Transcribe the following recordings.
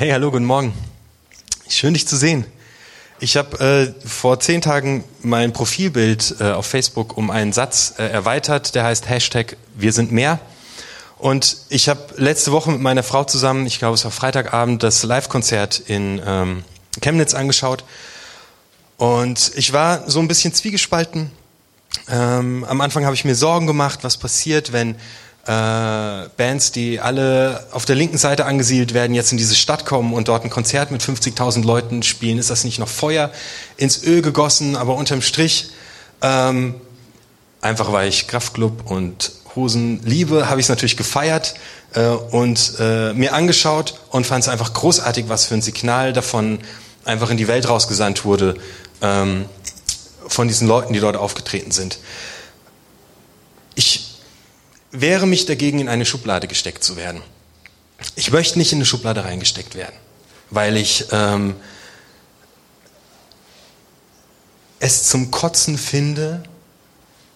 Hey, hallo, guten Morgen. Schön, dich zu sehen. Ich habe äh, vor zehn Tagen mein Profilbild äh, auf Facebook um einen Satz äh, erweitert, der heißt Hashtag Wir sind mehr. Und ich habe letzte Woche mit meiner Frau zusammen, ich glaube es war Freitagabend, das Live-Konzert in ähm, Chemnitz angeschaut. Und ich war so ein bisschen zwiegespalten. Ähm, am Anfang habe ich mir Sorgen gemacht, was passiert, wenn äh, Bands, die alle auf der linken Seite angesiedelt werden, jetzt in diese Stadt kommen und dort ein Konzert mit 50.000 Leuten spielen. Ist das nicht noch Feuer ins Öl gegossen? Aber unterm Strich, ähm, einfach weil ich Kraftclub und Hosen liebe, habe ich es natürlich gefeiert äh, und äh, mir angeschaut und fand es einfach großartig, was für ein Signal davon einfach in die Welt rausgesandt wurde ähm, von diesen Leuten, die dort aufgetreten sind. Ich wehre mich dagegen, in eine Schublade gesteckt zu werden. Ich möchte nicht in eine Schublade reingesteckt werden, weil ich ähm, es zum Kotzen finde,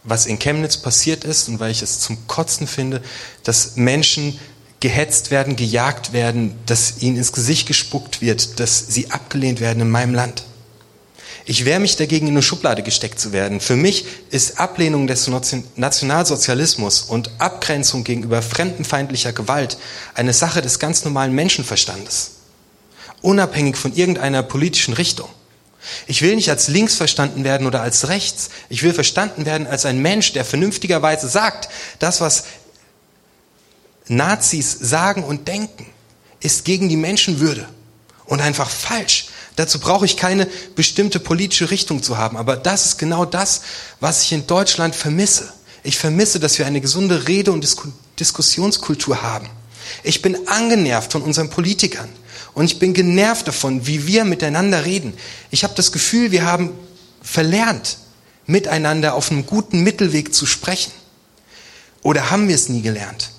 was in Chemnitz passiert ist und weil ich es zum Kotzen finde, dass Menschen gehetzt werden, gejagt werden, dass ihnen ins Gesicht gespuckt wird, dass sie abgelehnt werden in meinem Land. Ich wehre mich dagegen, in eine Schublade gesteckt zu werden. Für mich ist Ablehnung des Nationalsozialismus und Abgrenzung gegenüber fremdenfeindlicher Gewalt eine Sache des ganz normalen Menschenverstandes. Unabhängig von irgendeiner politischen Richtung. Ich will nicht als links verstanden werden oder als rechts. Ich will verstanden werden als ein Mensch, der vernünftigerweise sagt, das, was Nazis sagen und denken, ist gegen die Menschenwürde und einfach falsch. Dazu brauche ich keine bestimmte politische Richtung zu haben. Aber das ist genau das, was ich in Deutschland vermisse. Ich vermisse, dass wir eine gesunde Rede- und Diskussionskultur haben. Ich bin angenervt von unseren Politikern. Und ich bin genervt davon, wie wir miteinander reden. Ich habe das Gefühl, wir haben verlernt, miteinander auf einem guten Mittelweg zu sprechen. Oder haben wir es nie gelernt?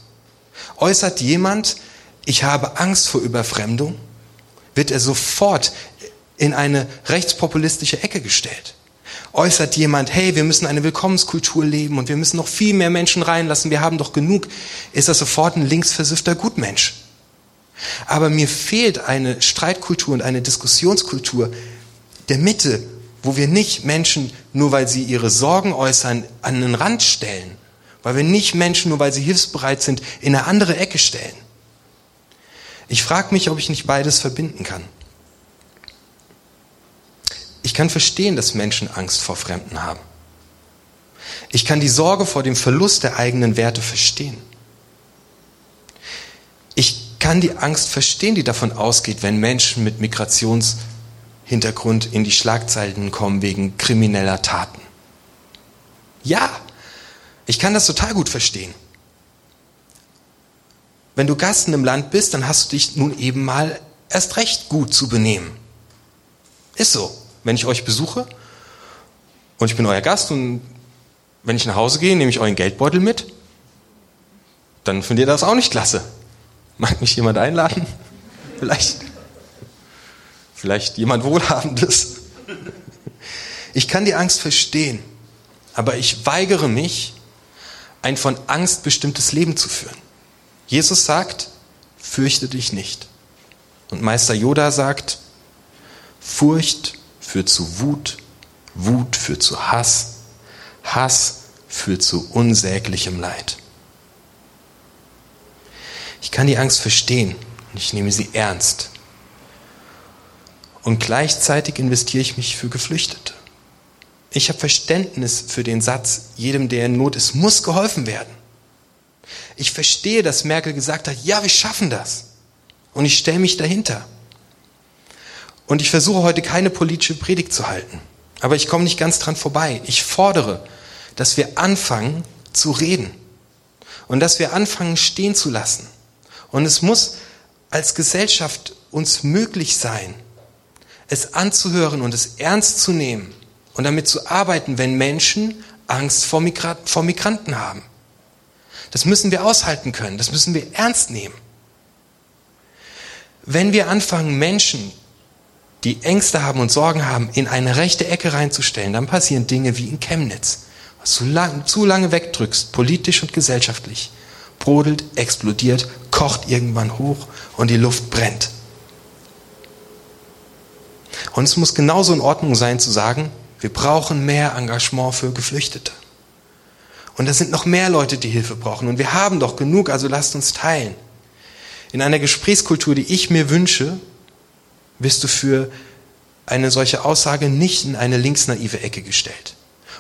Äußert jemand, ich habe Angst vor Überfremdung, wird er sofort in eine rechtspopulistische Ecke gestellt. Äußert jemand, hey, wir müssen eine Willkommenskultur leben und wir müssen noch viel mehr Menschen reinlassen, wir haben doch genug, ist das sofort ein linksversiffter Gutmensch. Aber mir fehlt eine Streitkultur und eine Diskussionskultur der Mitte, wo wir nicht Menschen, nur weil sie ihre Sorgen äußern, an den Rand stellen. Weil wir nicht Menschen, nur weil sie hilfsbereit sind, in eine andere Ecke stellen. Ich frage mich, ob ich nicht beides verbinden kann. Ich kann verstehen, dass Menschen Angst vor Fremden haben. Ich kann die Sorge vor dem Verlust der eigenen Werte verstehen. Ich kann die Angst verstehen, die davon ausgeht, wenn Menschen mit Migrationshintergrund in die Schlagzeilen kommen wegen krimineller Taten. Ja, ich kann das total gut verstehen. Wenn du Gast einem Land bist, dann hast du dich nun eben mal erst recht gut zu benehmen. Ist so wenn ich euch besuche und ich bin euer Gast und wenn ich nach Hause gehe, nehme ich euren Geldbeutel mit, dann findet ihr das auch nicht klasse. Mag mich jemand einladen? Vielleicht. Vielleicht jemand Wohlhabendes. Ich kann die Angst verstehen, aber ich weigere mich, ein von Angst bestimmtes Leben zu führen. Jesus sagt, fürchte dich nicht. Und Meister Yoda sagt, Furcht führt zu Wut, Wut führt zu Hass, Hass führt zu unsäglichem Leid. Ich kann die Angst verstehen und ich nehme sie ernst. Und gleichzeitig investiere ich mich für Geflüchtete. Ich habe Verständnis für den Satz, jedem, der in Not ist, muss geholfen werden. Ich verstehe, dass Merkel gesagt hat, ja, wir schaffen das. Und ich stelle mich dahinter. Und ich versuche heute keine politische Predigt zu halten. Aber ich komme nicht ganz dran vorbei. Ich fordere, dass wir anfangen zu reden. Und dass wir anfangen stehen zu lassen. Und es muss als Gesellschaft uns möglich sein, es anzuhören und es ernst zu nehmen und damit zu arbeiten, wenn Menschen Angst vor, Migra vor Migranten haben. Das müssen wir aushalten können, das müssen wir ernst nehmen. Wenn wir anfangen, Menschen die Ängste haben und Sorgen haben, in eine rechte Ecke reinzustellen, dann passieren Dinge wie in Chemnitz. Was du lang, zu lange wegdrückst, politisch und gesellschaftlich, brodelt, explodiert, kocht irgendwann hoch und die Luft brennt. Und es muss genauso in Ordnung sein zu sagen, wir brauchen mehr Engagement für Geflüchtete. Und es sind noch mehr Leute, die Hilfe brauchen. Und wir haben doch genug, also lasst uns teilen. In einer Gesprächskultur, die ich mir wünsche, wirst du für eine solche Aussage nicht in eine linksnaive Ecke gestellt.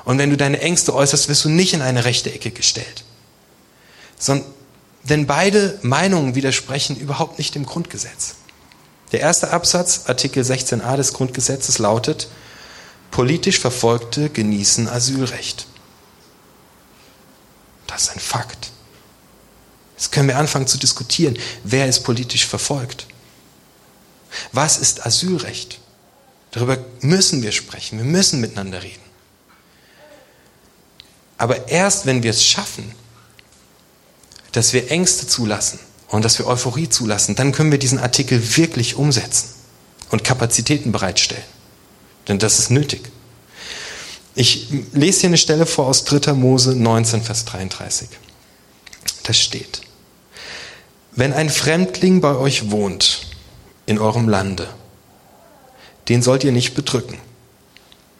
Und wenn du deine Ängste äußerst, wirst du nicht in eine rechte Ecke gestellt. Sondern, denn beide Meinungen widersprechen überhaupt nicht dem Grundgesetz. Der erste Absatz, Artikel 16a des Grundgesetzes lautet, politisch Verfolgte genießen Asylrecht. Das ist ein Fakt. Jetzt können wir anfangen zu diskutieren, wer ist politisch verfolgt. Was ist Asylrecht? Darüber müssen wir sprechen, wir müssen miteinander reden. Aber erst wenn wir es schaffen, dass wir Ängste zulassen und dass wir Euphorie zulassen, dann können wir diesen Artikel wirklich umsetzen und Kapazitäten bereitstellen. Denn das ist nötig. Ich lese hier eine Stelle vor aus 3. Mose 19, Vers 33. Da steht, wenn ein Fremdling bei euch wohnt in eurem Lande den sollt ihr nicht bedrücken.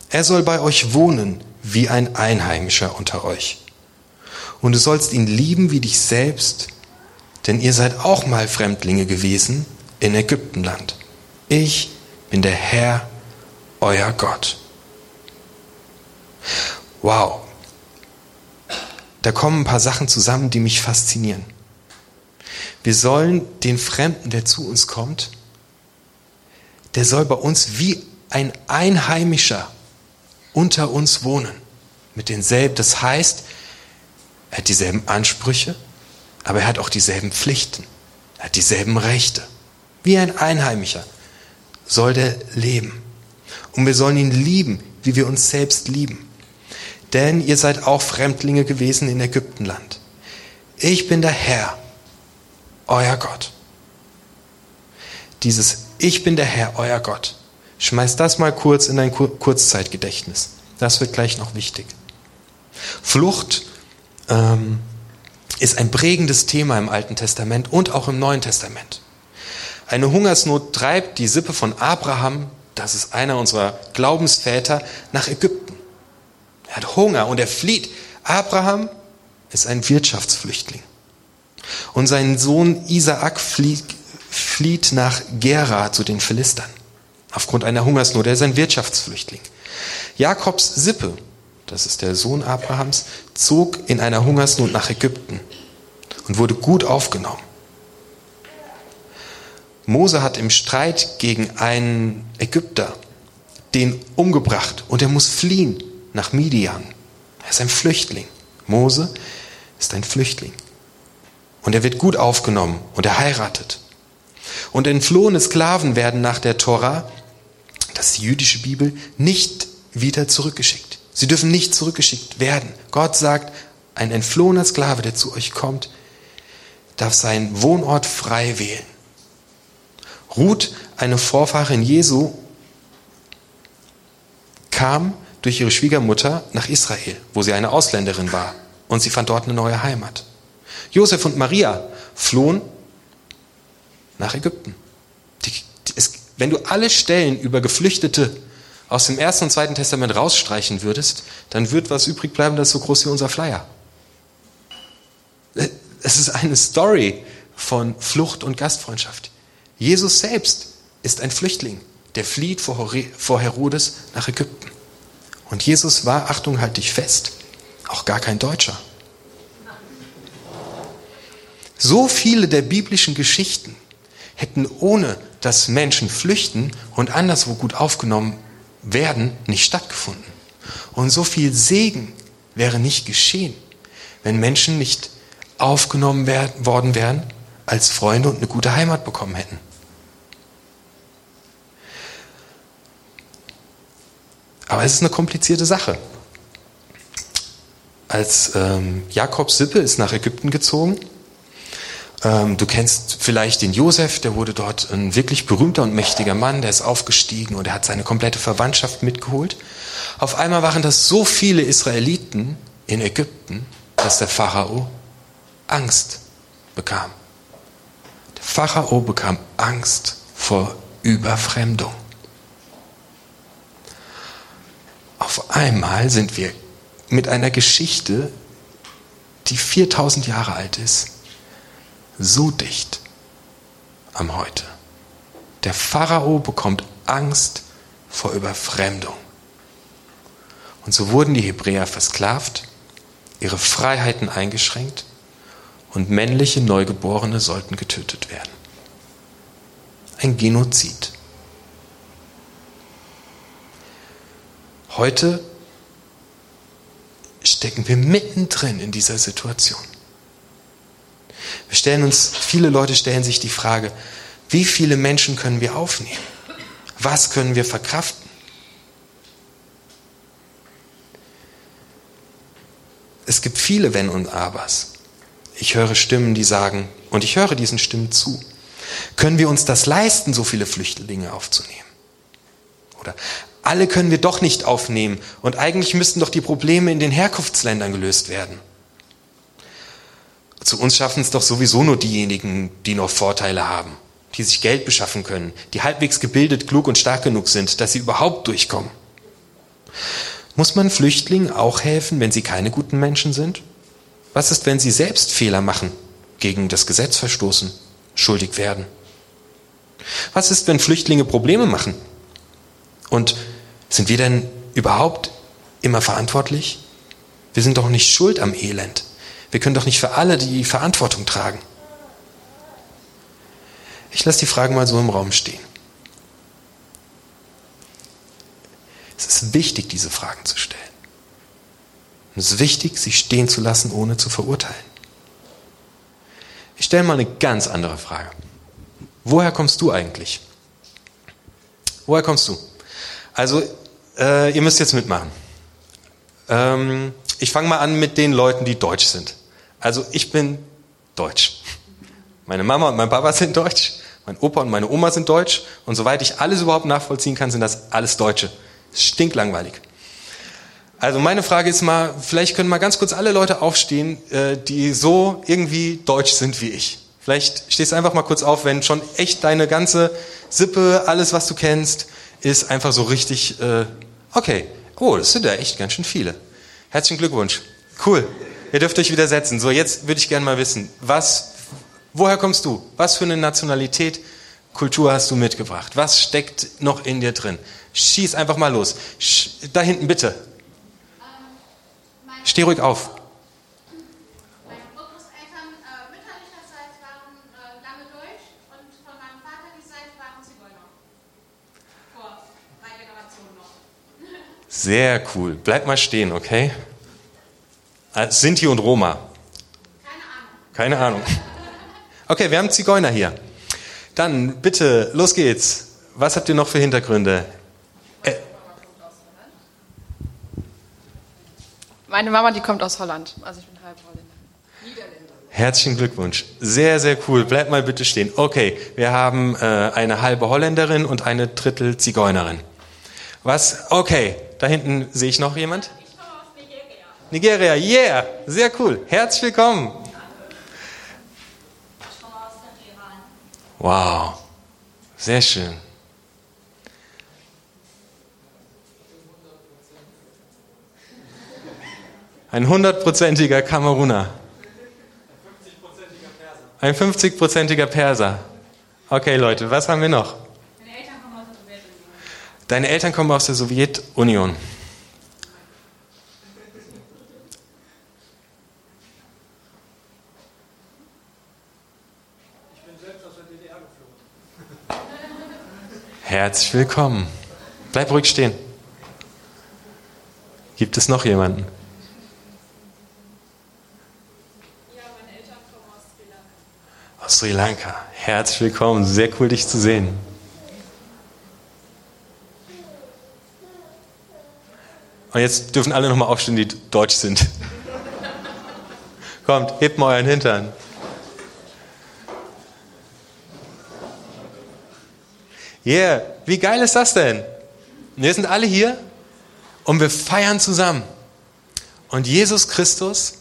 Er soll bei euch wohnen wie ein Einheimischer unter euch. Und du sollst ihn lieben wie dich selbst, denn ihr seid auch mal Fremdlinge gewesen in Ägyptenland. Ich bin der Herr, euer Gott. Wow. Da kommen ein paar Sachen zusammen, die mich faszinieren. Wir sollen den Fremden, der zu uns kommt, der soll bei uns wie ein Einheimischer unter uns wohnen. Mit denselben, das heißt, er hat dieselben Ansprüche, aber er hat auch dieselben Pflichten. Er hat dieselben Rechte. Wie ein Einheimischer soll der leben. Und wir sollen ihn lieben, wie wir uns selbst lieben. Denn ihr seid auch Fremdlinge gewesen in Ägyptenland. Ich bin der Herr, euer Gott. Dieses ich bin der Herr, euer Gott. Schmeiß das mal kurz in dein Kurzzeitgedächtnis. Das wird gleich noch wichtig. Flucht ähm, ist ein prägendes Thema im Alten Testament und auch im Neuen Testament. Eine Hungersnot treibt die Sippe von Abraham, das ist einer unserer Glaubensväter, nach Ägypten. Er hat Hunger und er flieht. Abraham ist ein Wirtschaftsflüchtling. Und sein Sohn Isaak flieht, flieht nach Gera zu den Philistern aufgrund einer Hungersnot. Er ist ein Wirtschaftsflüchtling. Jakobs Sippe, das ist der Sohn Abrahams, zog in einer Hungersnot nach Ägypten und wurde gut aufgenommen. Mose hat im Streit gegen einen Ägypter den umgebracht und er muss fliehen nach Midian. Er ist ein Flüchtling. Mose ist ein Flüchtling. Und er wird gut aufgenommen und er heiratet. Und entflohene Sklaven werden nach der Tora, das ist die jüdische Bibel, nicht wieder zurückgeschickt. Sie dürfen nicht zurückgeschickt werden. Gott sagt, ein entflohener Sklave, der zu euch kommt, darf seinen Wohnort frei wählen. Ruth, eine Vorfahrin Jesu, kam durch ihre Schwiegermutter nach Israel, wo sie eine Ausländerin war. Und sie fand dort eine neue Heimat. Josef und Maria flohen nach Ägypten. Die, die, es, wenn du alle Stellen über Geflüchtete aus dem Ersten und Zweiten Testament rausstreichen würdest, dann wird was übrig bleiben, das ist so groß wie unser Flyer. Es ist eine Story von Flucht und Gastfreundschaft. Jesus selbst ist ein Flüchtling, der flieht vor Herodes nach Ägypten. Und Jesus war, Achtung, halt dich fest, auch gar kein Deutscher. So viele der biblischen Geschichten hätten ohne dass Menschen flüchten und anderswo gut aufgenommen werden, nicht stattgefunden. Und so viel Segen wäre nicht geschehen, wenn Menschen nicht aufgenommen werden, worden wären als Freunde und eine gute Heimat bekommen hätten. Aber es ist eine komplizierte Sache. Als ähm, Jakob Sippe ist nach Ägypten gezogen, ähm, du kennst vielleicht den Josef, der wurde dort ein wirklich berühmter und mächtiger Mann, der ist aufgestiegen und er hat seine komplette Verwandtschaft mitgeholt. Auf einmal waren das so viele Israeliten in Ägypten, dass der Pharao Angst bekam. Der Pharao bekam Angst vor Überfremdung. auf einmal sind wir mit einer Geschichte, die 4000 Jahre alt ist, so dicht am Heute. Der Pharao bekommt Angst vor Überfremdung. Und so wurden die Hebräer versklavt, ihre Freiheiten eingeschränkt und männliche Neugeborene sollten getötet werden. Ein Genozid. Heute stecken wir mittendrin in dieser Situation. Wir stellen uns, viele Leute stellen sich die Frage, wie viele Menschen können wir aufnehmen? Was können wir verkraften? Es gibt viele Wenn und Abers. Ich höre Stimmen, die sagen, und ich höre diesen Stimmen zu, können wir uns das leisten, so viele Flüchtlinge aufzunehmen? Oder alle können wir doch nicht aufnehmen und eigentlich müssten doch die Probleme in den Herkunftsländern gelöst werden. Zu uns schaffen es doch sowieso nur diejenigen, die noch Vorteile haben, die sich Geld beschaffen können, die halbwegs gebildet, klug und stark genug sind, dass sie überhaupt durchkommen. Muss man Flüchtlingen auch helfen, wenn sie keine guten Menschen sind? Was ist, wenn sie selbst Fehler machen, gegen das Gesetz verstoßen, schuldig werden? Was ist, wenn Flüchtlinge Probleme machen? Und sind wir denn überhaupt immer verantwortlich? Wir sind doch nicht schuld am Elend. Wir können doch nicht für alle die Verantwortung tragen. Ich lasse die Fragen mal so im Raum stehen. Es ist wichtig, diese Fragen zu stellen. Und es ist wichtig, sie stehen zu lassen, ohne zu verurteilen. Ich stelle mal eine ganz andere Frage. Woher kommst du eigentlich? Woher kommst du? Also, äh, ihr müsst jetzt mitmachen. Ähm, ich fange mal an mit den Leuten, die deutsch sind. Also, ich bin deutsch. Meine Mama und mein Papa sind deutsch. Mein Opa und meine Oma sind deutsch. Und soweit ich alles überhaupt nachvollziehen kann, sind das alles Deutsche. Stinklangweilig. Also meine Frage ist mal, vielleicht können mal ganz kurz alle Leute aufstehen, äh, die so irgendwie deutsch sind wie ich. Vielleicht stehst du einfach mal kurz auf, wenn schon echt deine ganze Sippe, alles was du kennst, ist einfach so richtig, äh, okay, oh, das sind ja echt ganz schön viele. Herzlichen Glückwunsch. Cool. Ihr dürft euch wieder setzen. So, jetzt würde ich gerne mal wissen, was, woher kommst du? Was für eine Nationalität, Kultur hast du mitgebracht? Was steckt noch in dir drin? Schieß einfach mal los. Da hinten bitte. Steh ruhig auf. Meine Urgroßeltern mütterlicherseits waren lange deutsch und von meinem Vater die Seite waren Zigeuner. Vor drei Generationen noch. Sehr cool. Bleib mal stehen, okay? Äh, Sinti und Roma. Keine Ahnung. Keine Ahnung. Okay, wir haben Zigeuner hier. Dann bitte, los geht's. Was habt ihr noch für Hintergründe? Äh, Meine Mama, die kommt aus Holland. Also ich bin halb Holländer. Herzlichen Glückwunsch. Sehr, sehr cool. Bleib mal bitte stehen. Okay, wir haben äh, eine halbe Holländerin und eine Drittel Zigeunerin. Was? Okay, da hinten sehe ich noch jemand? Nigeria. Yeah, sehr cool. Herzlich willkommen. Ich komme aus dem Iran. Wow, sehr schön. Ein hundertprozentiger Kameruner. Ein 50-prozentiger Perser. Okay, Leute, was haben wir noch? Meine Eltern kommen aus der Sowjetunion. Deine Eltern kommen aus der Sowjetunion. Herzlich willkommen. Bleib ruhig stehen. Gibt es noch jemanden? Ja, meine Eltern kommen aus Sri Lanka. Aus Sri Lanka. Herzlich willkommen. Sehr cool, dich zu sehen. Und jetzt dürfen alle nochmal aufstehen, die deutsch sind. Kommt, hebt mal euren Hintern. Yeah, wie geil ist das denn? Wir sind alle hier und wir feiern zusammen. Und Jesus Christus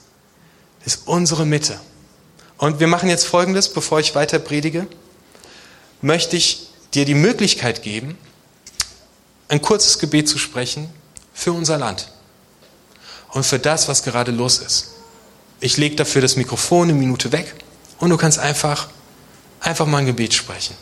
ist unsere Mitte. Und wir machen jetzt Folgendes, bevor ich weiter predige, möchte ich dir die Möglichkeit geben, ein kurzes Gebet zu sprechen für unser Land und für das, was gerade los ist. Ich lege dafür das Mikrofon eine Minute weg und du kannst einfach, einfach mal ein Gebet sprechen.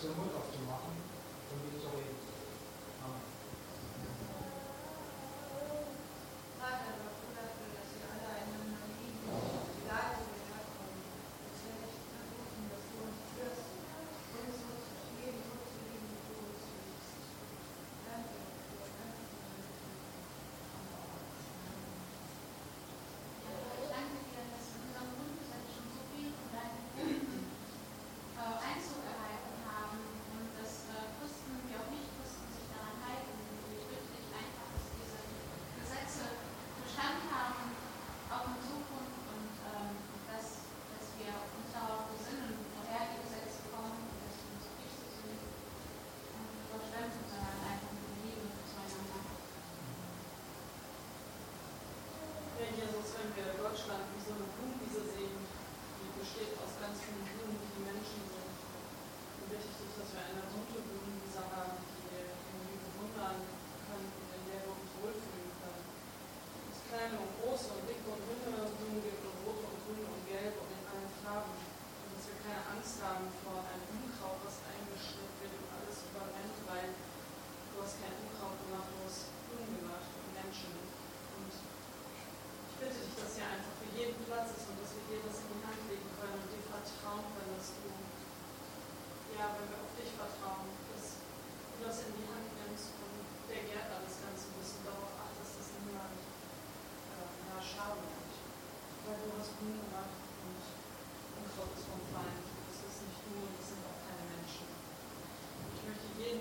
Somewhat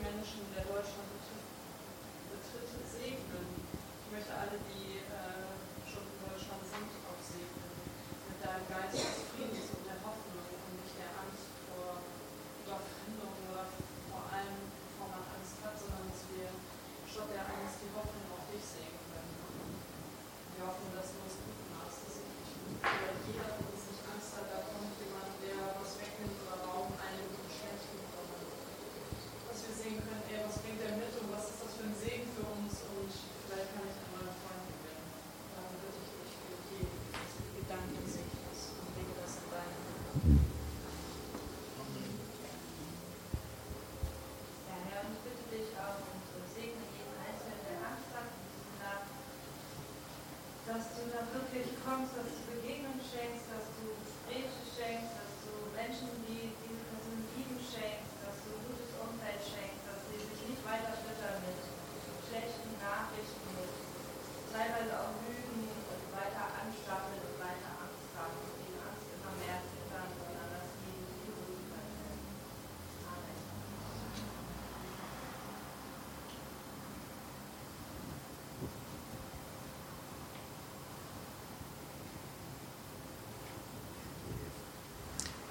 мене, що не du dann wirklich kommst, dass du Begegnung schenkst.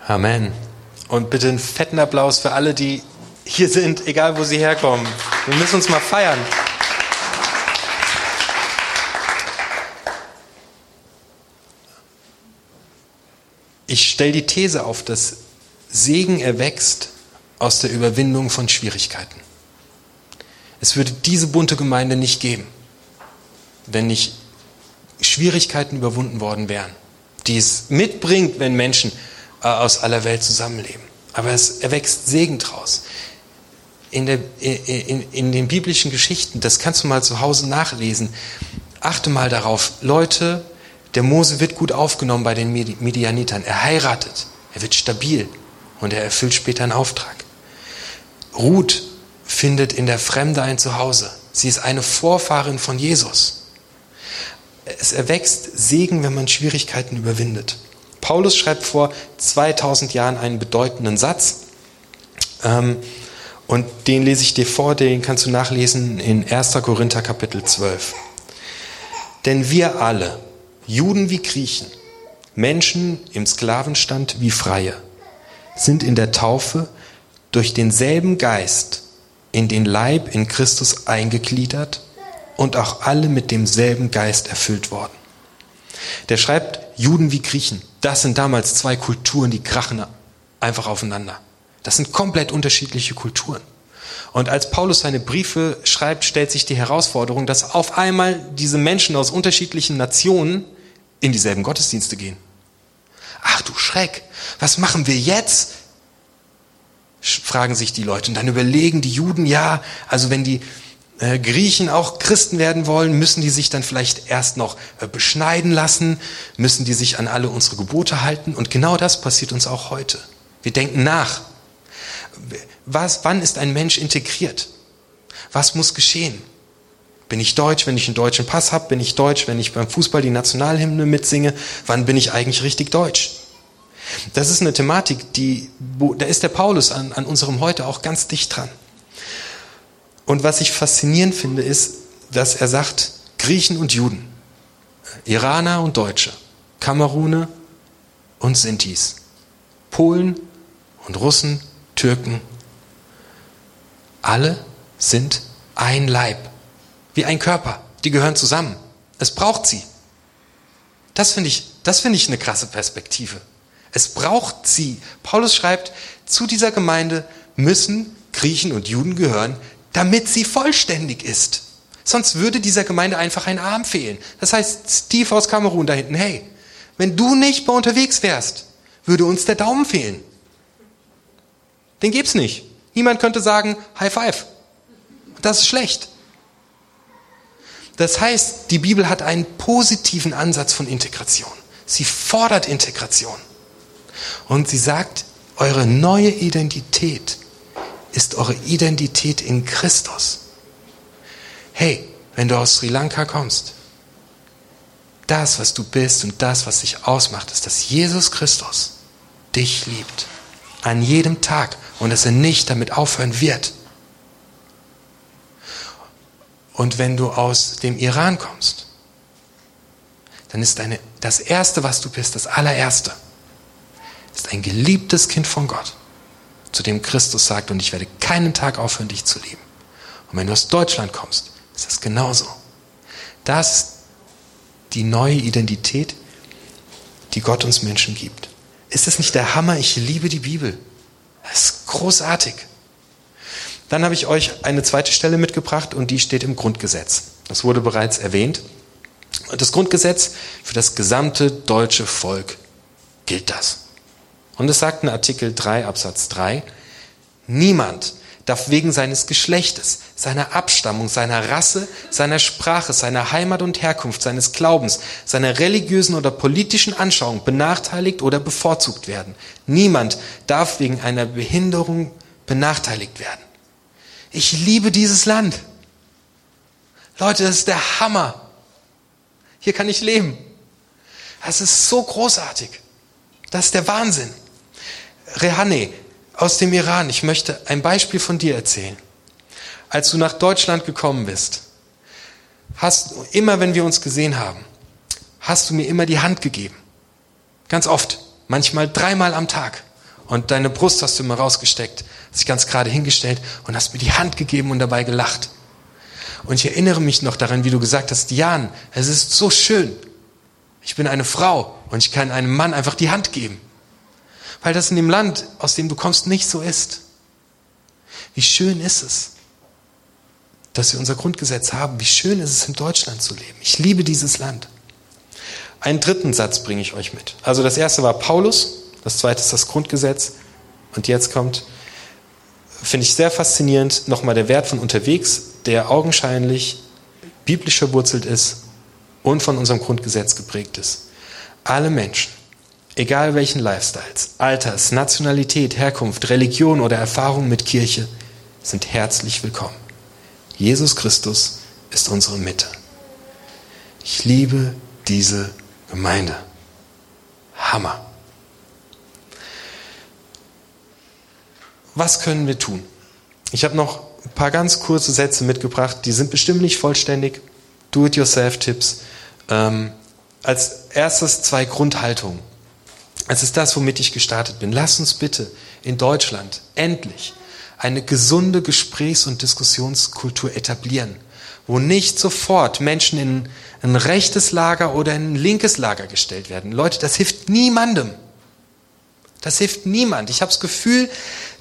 Amen. Und bitte einen fetten Applaus für alle, die hier sind, egal wo sie herkommen. Wir müssen uns mal feiern. Ich stelle die These auf, dass Segen erwächst aus der Überwindung von Schwierigkeiten. Es würde diese bunte Gemeinde nicht geben, wenn nicht Schwierigkeiten überwunden worden wären, die es mitbringt, wenn Menschen äh, aus aller Welt zusammenleben. Aber es erwächst Segen draus. In, der, in, in den biblischen Geschichten, das kannst du mal zu Hause nachlesen, achte mal darauf, Leute, der Mose wird gut aufgenommen bei den Midianitern. Er heiratet, er wird stabil und er erfüllt später einen Auftrag. Ruth findet in der Fremde ein Zuhause. Sie ist eine Vorfahrin von Jesus. Es erwächst Segen, wenn man Schwierigkeiten überwindet. Paulus schreibt vor 2000 Jahren einen bedeutenden Satz. Ähm, und den lese ich dir vor, den kannst du nachlesen in 1. Korinther Kapitel 12. Denn wir alle, Juden wie Griechen, Menschen im Sklavenstand wie Freie, sind in der Taufe durch denselben Geist in den Leib in Christus eingegliedert und auch alle mit demselben Geist erfüllt worden. Der schreibt Juden wie Griechen. Das sind damals zwei Kulturen, die krachen einfach aufeinander. Das sind komplett unterschiedliche Kulturen. Und als Paulus seine Briefe schreibt, stellt sich die Herausforderung, dass auf einmal diese Menschen aus unterschiedlichen Nationen in dieselben Gottesdienste gehen. Ach du Schreck, was machen wir jetzt? fragen sich die Leute. Und dann überlegen die Juden, ja, also wenn die Griechen auch Christen werden wollen, müssen die sich dann vielleicht erst noch äh, beschneiden lassen, müssen die sich an alle unsere Gebote halten. Und genau das passiert uns auch heute. Wir denken nach. Was, wann ist ein Mensch integriert? Was muss geschehen? Bin ich deutsch, wenn ich einen deutschen Pass habe? Bin ich deutsch, wenn ich beim Fußball die Nationalhymne mitsinge? Wann bin ich eigentlich richtig deutsch? Das ist eine Thematik, die, wo, da ist der Paulus an, an unserem Heute auch ganz dicht dran. Und was ich faszinierend finde, ist, dass er sagt, Griechen und Juden, Iraner und Deutsche, Kameruner und Sintis, Polen und Russen, Türken, alle sind ein Leib, wie ein Körper. Die gehören zusammen. Es braucht sie. Das finde ich, das finde ich eine krasse Perspektive. Es braucht sie. Paulus schreibt, zu dieser Gemeinde müssen Griechen und Juden gehören, damit sie vollständig ist. Sonst würde dieser Gemeinde einfach ein Arm fehlen. Das heißt, Steve aus Kamerun da hinten, hey, wenn du nicht mal unterwegs wärst, würde uns der Daumen fehlen. Den gibt's nicht. Niemand könnte sagen, High Five. Das ist schlecht. Das heißt, die Bibel hat einen positiven Ansatz von Integration. Sie fordert Integration. Und sie sagt, eure neue Identität ist eure Identität in Christus. Hey, wenn du aus Sri Lanka kommst, das, was du bist und das, was dich ausmacht, ist, dass Jesus Christus dich liebt. An jedem Tag und dass er nicht damit aufhören wird. Und wenn du aus dem Iran kommst, dann ist deine, das Erste, was du bist, das allererste, ist ein geliebtes Kind von Gott, zu dem Christus sagt, und ich werde keinen Tag aufhören, dich zu lieben. Und wenn du aus Deutschland kommst, ist das genauso. Das ist die neue Identität, die Gott uns Menschen gibt. Ist das nicht der Hammer? Ich liebe die Bibel. Das ist großartig. Dann habe ich euch eine zweite Stelle mitgebracht und die steht im Grundgesetz. Das wurde bereits erwähnt. Das Grundgesetz für das gesamte deutsche Volk gilt das. Und es sagt in Artikel 3 Absatz 3, niemand darf wegen seines Geschlechtes, seiner Abstammung, seiner Rasse, seiner Sprache, seiner Heimat und Herkunft, seines Glaubens, seiner religiösen oder politischen Anschauung benachteiligt oder bevorzugt werden. Niemand darf wegen einer Behinderung benachteiligt werden. Ich liebe dieses Land. Leute, das ist der Hammer. Hier kann ich leben. Das ist so großartig. Das ist der Wahnsinn. Rehane aus dem Iran, ich möchte ein Beispiel von dir erzählen. Als du nach Deutschland gekommen bist, hast immer, wenn wir uns gesehen haben, hast du mir immer die Hand gegeben. Ganz oft, manchmal dreimal am Tag. Und deine Brust hast du immer rausgesteckt, hast dich ganz gerade hingestellt und hast mir die Hand gegeben und dabei gelacht. Und ich erinnere mich noch daran, wie du gesagt hast, Jan, es ist so schön. Ich bin eine Frau und ich kann einem Mann einfach die Hand geben. Weil das in dem Land, aus dem du kommst, nicht so ist. Wie schön ist es, dass wir unser Grundgesetz haben. Wie schön ist es, in Deutschland zu leben. Ich liebe dieses Land. Einen dritten Satz bringe ich euch mit. Also das erste war Paulus, das zweite ist das Grundgesetz und jetzt kommt, finde ich sehr faszinierend, nochmal der Wert von unterwegs, der augenscheinlich biblisch verwurzelt ist und von unserem Grundgesetz geprägt ist. Alle Menschen, egal welchen Lifestyles, Alters, Nationalität, Herkunft, Religion oder Erfahrung mit Kirche, sind herzlich willkommen. Jesus Christus ist unsere Mitte. Ich liebe diese Gemeinde. Hammer. Was können wir tun? Ich habe noch ein paar ganz kurze Sätze mitgebracht, die sind bestimmt nicht vollständig. Do-it-yourself-Tipps. Ähm, als erstes zwei Grundhaltungen. Es ist das, womit ich gestartet bin. Lass uns bitte in Deutschland endlich eine gesunde Gesprächs- und Diskussionskultur etablieren, wo nicht sofort Menschen in ein rechtes Lager oder in ein linkes Lager gestellt werden. Leute, das hilft niemandem. Das hilft niemand. Ich habe das Gefühl,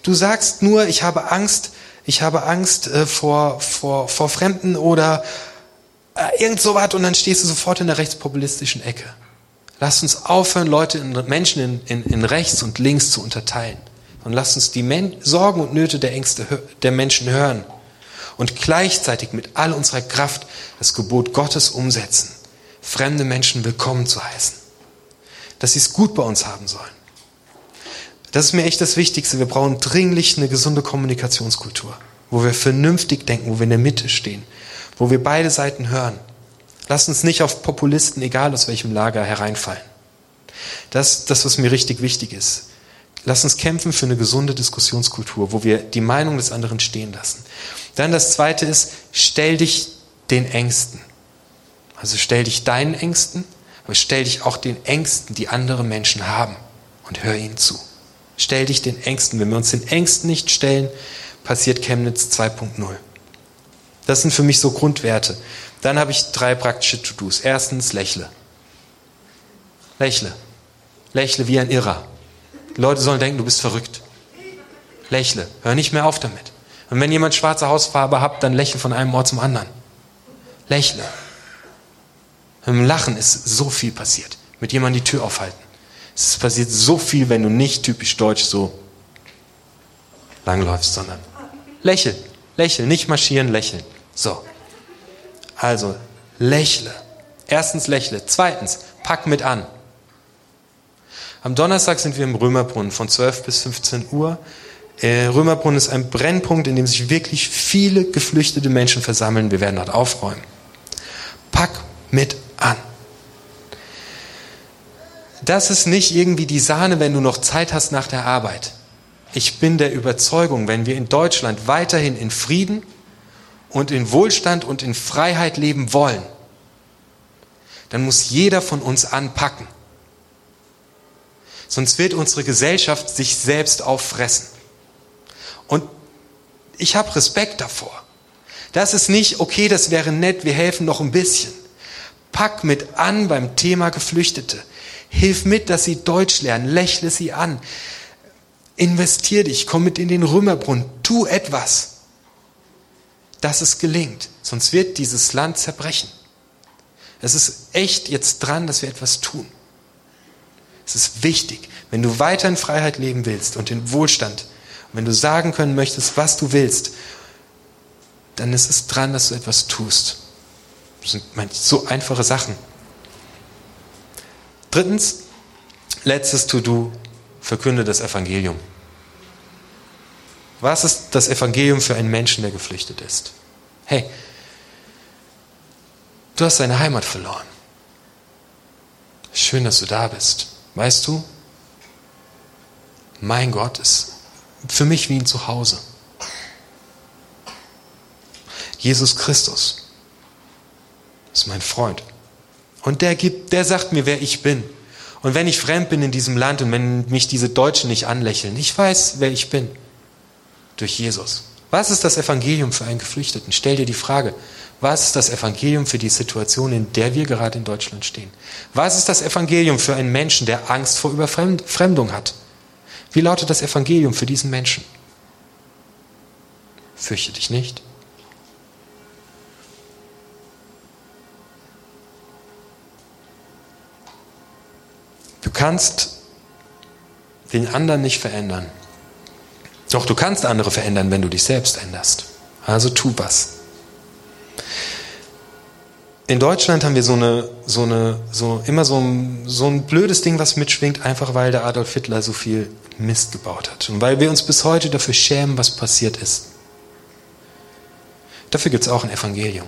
du sagst nur, ich habe Angst, ich habe Angst äh, vor, vor, vor Fremden oder äh, irgend sowas und dann stehst du sofort in der rechtspopulistischen Ecke. Lasst uns aufhören, Leute, in, Menschen in, in, in rechts und links zu unterteilen. Und lasst uns die Men Sorgen und Nöte der Ängste der Menschen hören und gleichzeitig mit all unserer Kraft das Gebot Gottes umsetzen, fremde Menschen willkommen zu heißen, dass sie es gut bei uns haben sollen. Das ist mir echt das Wichtigste. Wir brauchen dringlich eine gesunde Kommunikationskultur, wo wir vernünftig denken, wo wir in der Mitte stehen, wo wir beide Seiten hören. Lasst uns nicht auf Populisten, egal aus welchem Lager, hereinfallen. Das das, was mir richtig wichtig ist. Lass uns kämpfen für eine gesunde Diskussionskultur, wo wir die Meinung des anderen stehen lassen. Dann das zweite ist, stell dich den Ängsten. Also stell dich deinen Ängsten, aber stell dich auch den Ängsten, die andere Menschen haben und hör ihnen zu. Stell dich den Ängsten. Wenn wir uns den Ängsten nicht stellen, passiert Chemnitz 2.0. Das sind für mich so Grundwerte. Dann habe ich drei praktische To-Dos. Erstens, lächle. Lächle. Lächle wie ein Irrer. Die Leute sollen denken, du bist verrückt. Lächle. Hör nicht mehr auf damit. Und wenn jemand schwarze Hausfarbe hat, dann lächle von einem Ort zum anderen. Lächle. Im Lachen ist so viel passiert. Mit jemandem die Tür aufhalten. Es passiert so viel, wenn du nicht typisch deutsch so langläufst, sondern lächel. Lächeln, nicht marschieren, lächeln. So. Also, lächle. Erstens lächle. Zweitens, pack mit an. Am Donnerstag sind wir im Römerbrunnen von 12 bis 15 Uhr. Äh, Römerbrunnen ist ein Brennpunkt, in dem sich wirklich viele geflüchtete Menschen versammeln. Wir werden dort aufräumen. Pack mit an. Das ist nicht irgendwie die Sahne, wenn du noch Zeit hast nach der Arbeit. Ich bin der Überzeugung, wenn wir in Deutschland weiterhin in Frieden und in Wohlstand und in Freiheit leben wollen, dann muss jeder von uns anpacken. Sonst wird unsere Gesellschaft sich selbst auffressen. Und ich habe Respekt davor. Das ist nicht, okay, das wäre nett, wir helfen noch ein bisschen. Pack mit an beim Thema Geflüchtete. Hilf mit, dass sie Deutsch lernen. Lächle sie an. Investier dich, komm mit in den Römerbrunnen. Tu etwas, dass es gelingt. Sonst wird dieses Land zerbrechen. Es ist echt jetzt dran, dass wir etwas tun. Es ist wichtig, wenn du weiter in Freiheit leben willst und in Wohlstand, und wenn du sagen können möchtest, was du willst, dann ist es dran, dass du etwas tust. Das sind so einfache Sachen. Drittens, letztes To-Do, verkünde das Evangelium. Was ist das Evangelium für einen Menschen, der geflüchtet ist? Hey, du hast deine Heimat verloren. Schön, dass du da bist. Weißt du, mein Gott ist für mich wie ein Zuhause. Jesus Christus ist mein Freund. Und der gibt, der sagt mir, wer ich bin. Und wenn ich fremd bin in diesem Land und wenn mich diese Deutschen nicht anlächeln, ich weiß, wer ich bin. Durch Jesus. Was ist das Evangelium für einen Geflüchteten? Stell dir die Frage. Was ist das Evangelium für die Situation, in der wir gerade in Deutschland stehen? Was ist das Evangelium für einen Menschen, der Angst vor Überfremdung hat? Wie lautet das Evangelium für diesen Menschen? Fürchte dich nicht. Du kannst den anderen nicht verändern. Doch du kannst andere verändern, wenn du dich selbst änderst. Also tu was. In Deutschland haben wir so eine, so eine, so immer so ein, so ein blödes Ding, was mitschwingt, einfach weil der Adolf Hitler so viel Mist gebaut hat. Und weil wir uns bis heute dafür schämen, was passiert ist. Dafür gibt es auch ein Evangelium.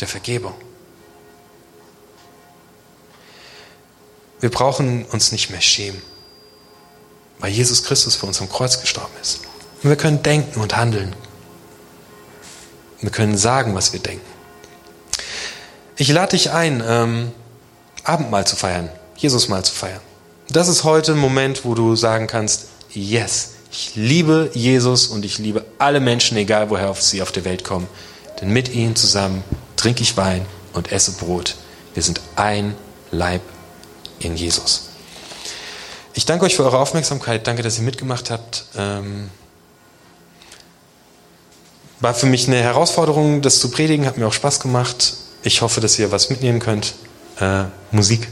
Der Vergebung. Wir brauchen uns nicht mehr schämen, weil Jesus Christus für uns am Kreuz gestorben ist. Und wir können denken und handeln. Wir können sagen, was wir denken. Ich lade dich ein, ähm, Abendmahl zu feiern, Jesus mal zu feiern. Das ist heute ein Moment, wo du sagen kannst, yes, ich liebe Jesus und ich liebe alle Menschen, egal woher sie auf der Welt kommen. Denn mit ihnen zusammen trinke ich Wein und esse Brot. Wir sind ein Leib in Jesus. Ich danke euch für eure Aufmerksamkeit. Danke, dass ihr mitgemacht habt. Ähm war für mich eine Herausforderung, das zu predigen. Hat mir auch Spaß gemacht. Ich hoffe, dass ihr was mitnehmen könnt. Äh, Musik